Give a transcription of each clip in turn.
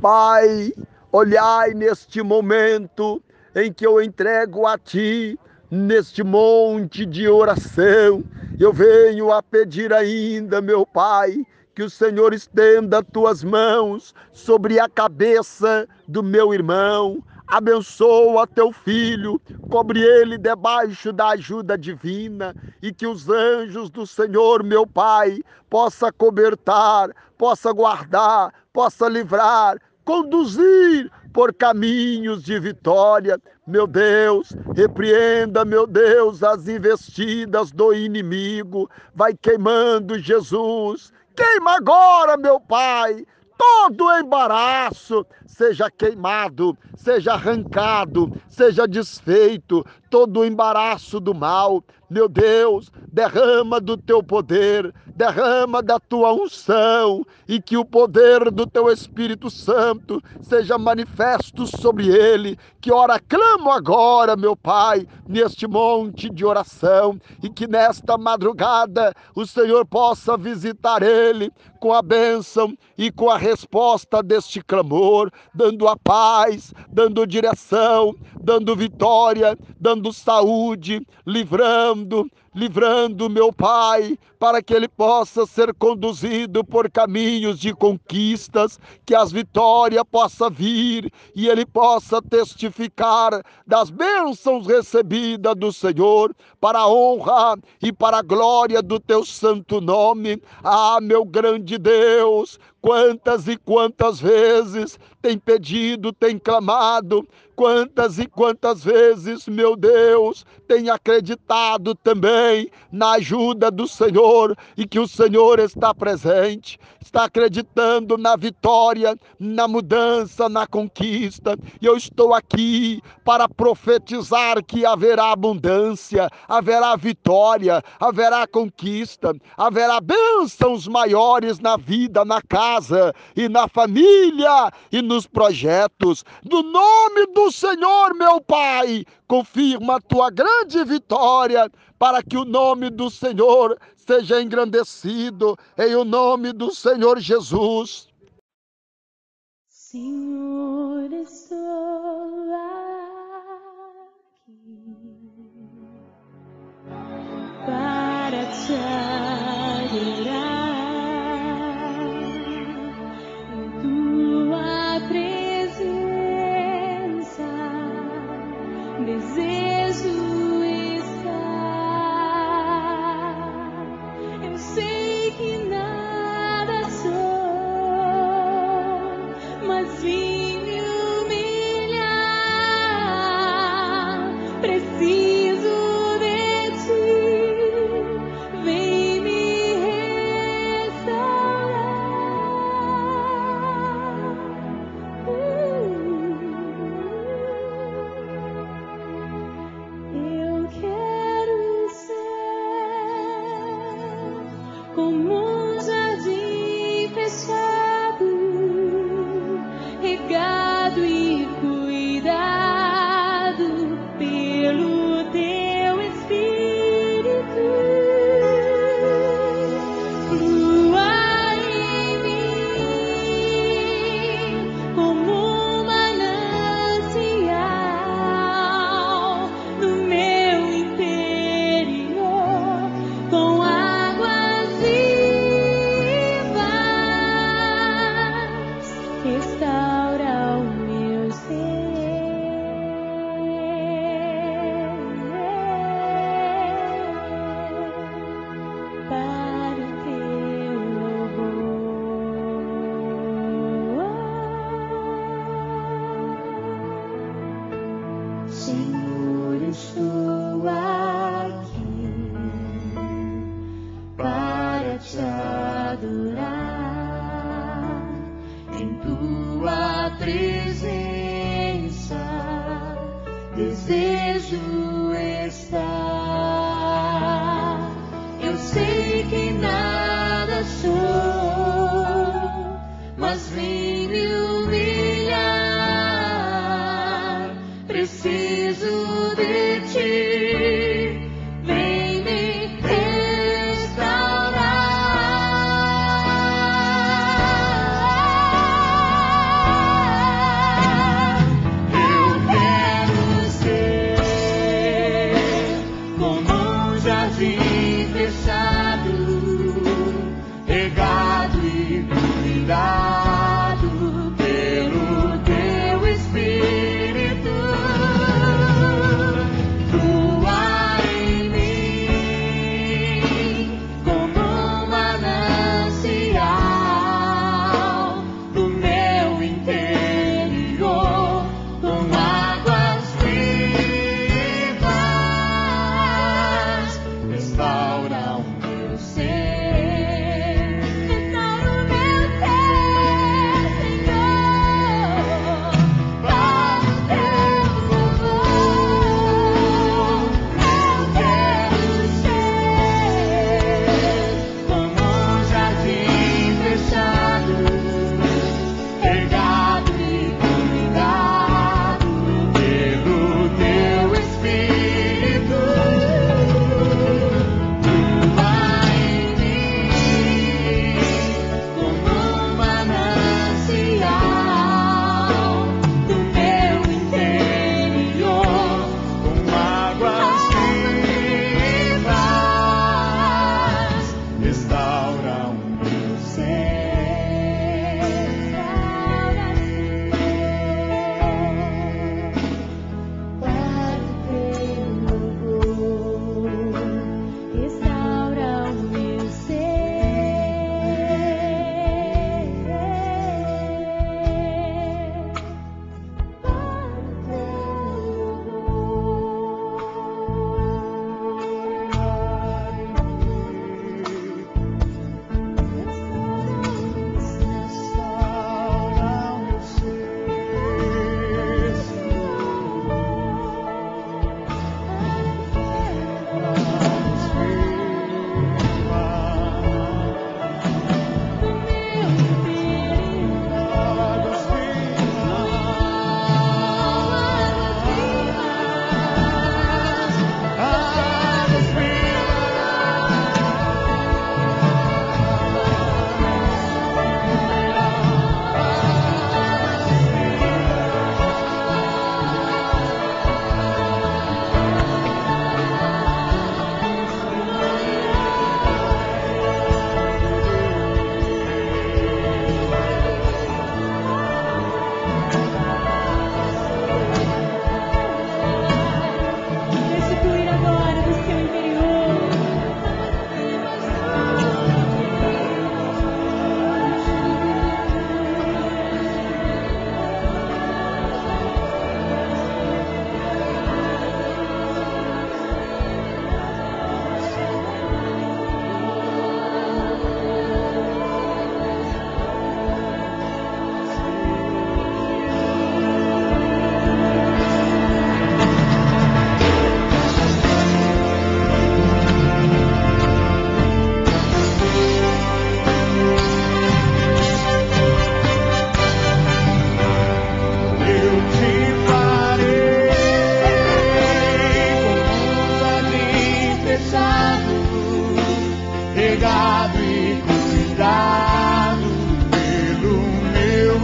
Pai, olhai neste momento em que eu entrego a Ti, neste monte de oração, eu venho a pedir ainda, meu Pai, que o Senhor estenda tuas mãos sobre a cabeça do meu irmão, abençoa teu filho, cobre ele debaixo da ajuda divina e que os anjos do Senhor, meu Pai, possa cobertar, possa guardar, possa livrar, conduzir por caminhos de vitória. Meu Deus, repreenda, meu Deus, as investidas do inimigo. Vai queimando, Jesus. Queima agora, meu Pai todo embaraço seja queimado, seja arrancado, seja desfeito, todo embaraço do mal. Meu Deus, derrama do teu poder, derrama da tua unção e que o poder do teu Espírito Santo seja manifesto sobre ele. Que ora clamo agora, meu Pai, neste monte de oração e que nesta madrugada o Senhor possa visitar ele com a bênção e com a resposta deste clamor, dando a paz, dando direção, dando vitória, dando saúde, livrando, livrando meu Pai, para que ele possa ser conduzido por caminhos de conquistas, que as vitórias possa vir e ele possa testificar das bênçãos recebidas do Senhor, para a honra e para a glória do teu santo nome. Ah, meu grande Deus, quantas e quantas vezes tem pedido, tem clamado, quantas e quantas vezes, meu Deus, tem acreditado também na ajuda do Senhor e que o Senhor está presente, está acreditando na vitória, na mudança, na conquista. E eu estou aqui para profetizar que haverá abundância, haverá vitória, haverá conquista, haverá bênçãos maiores na vida, na casa e na família e nos projetos. No nome do Senhor, meu Pai, confirma a tua grande vitória para que o nome do Senhor seja engrandecido em o nome do Senhor Jesus. Senhor, estou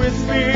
with me.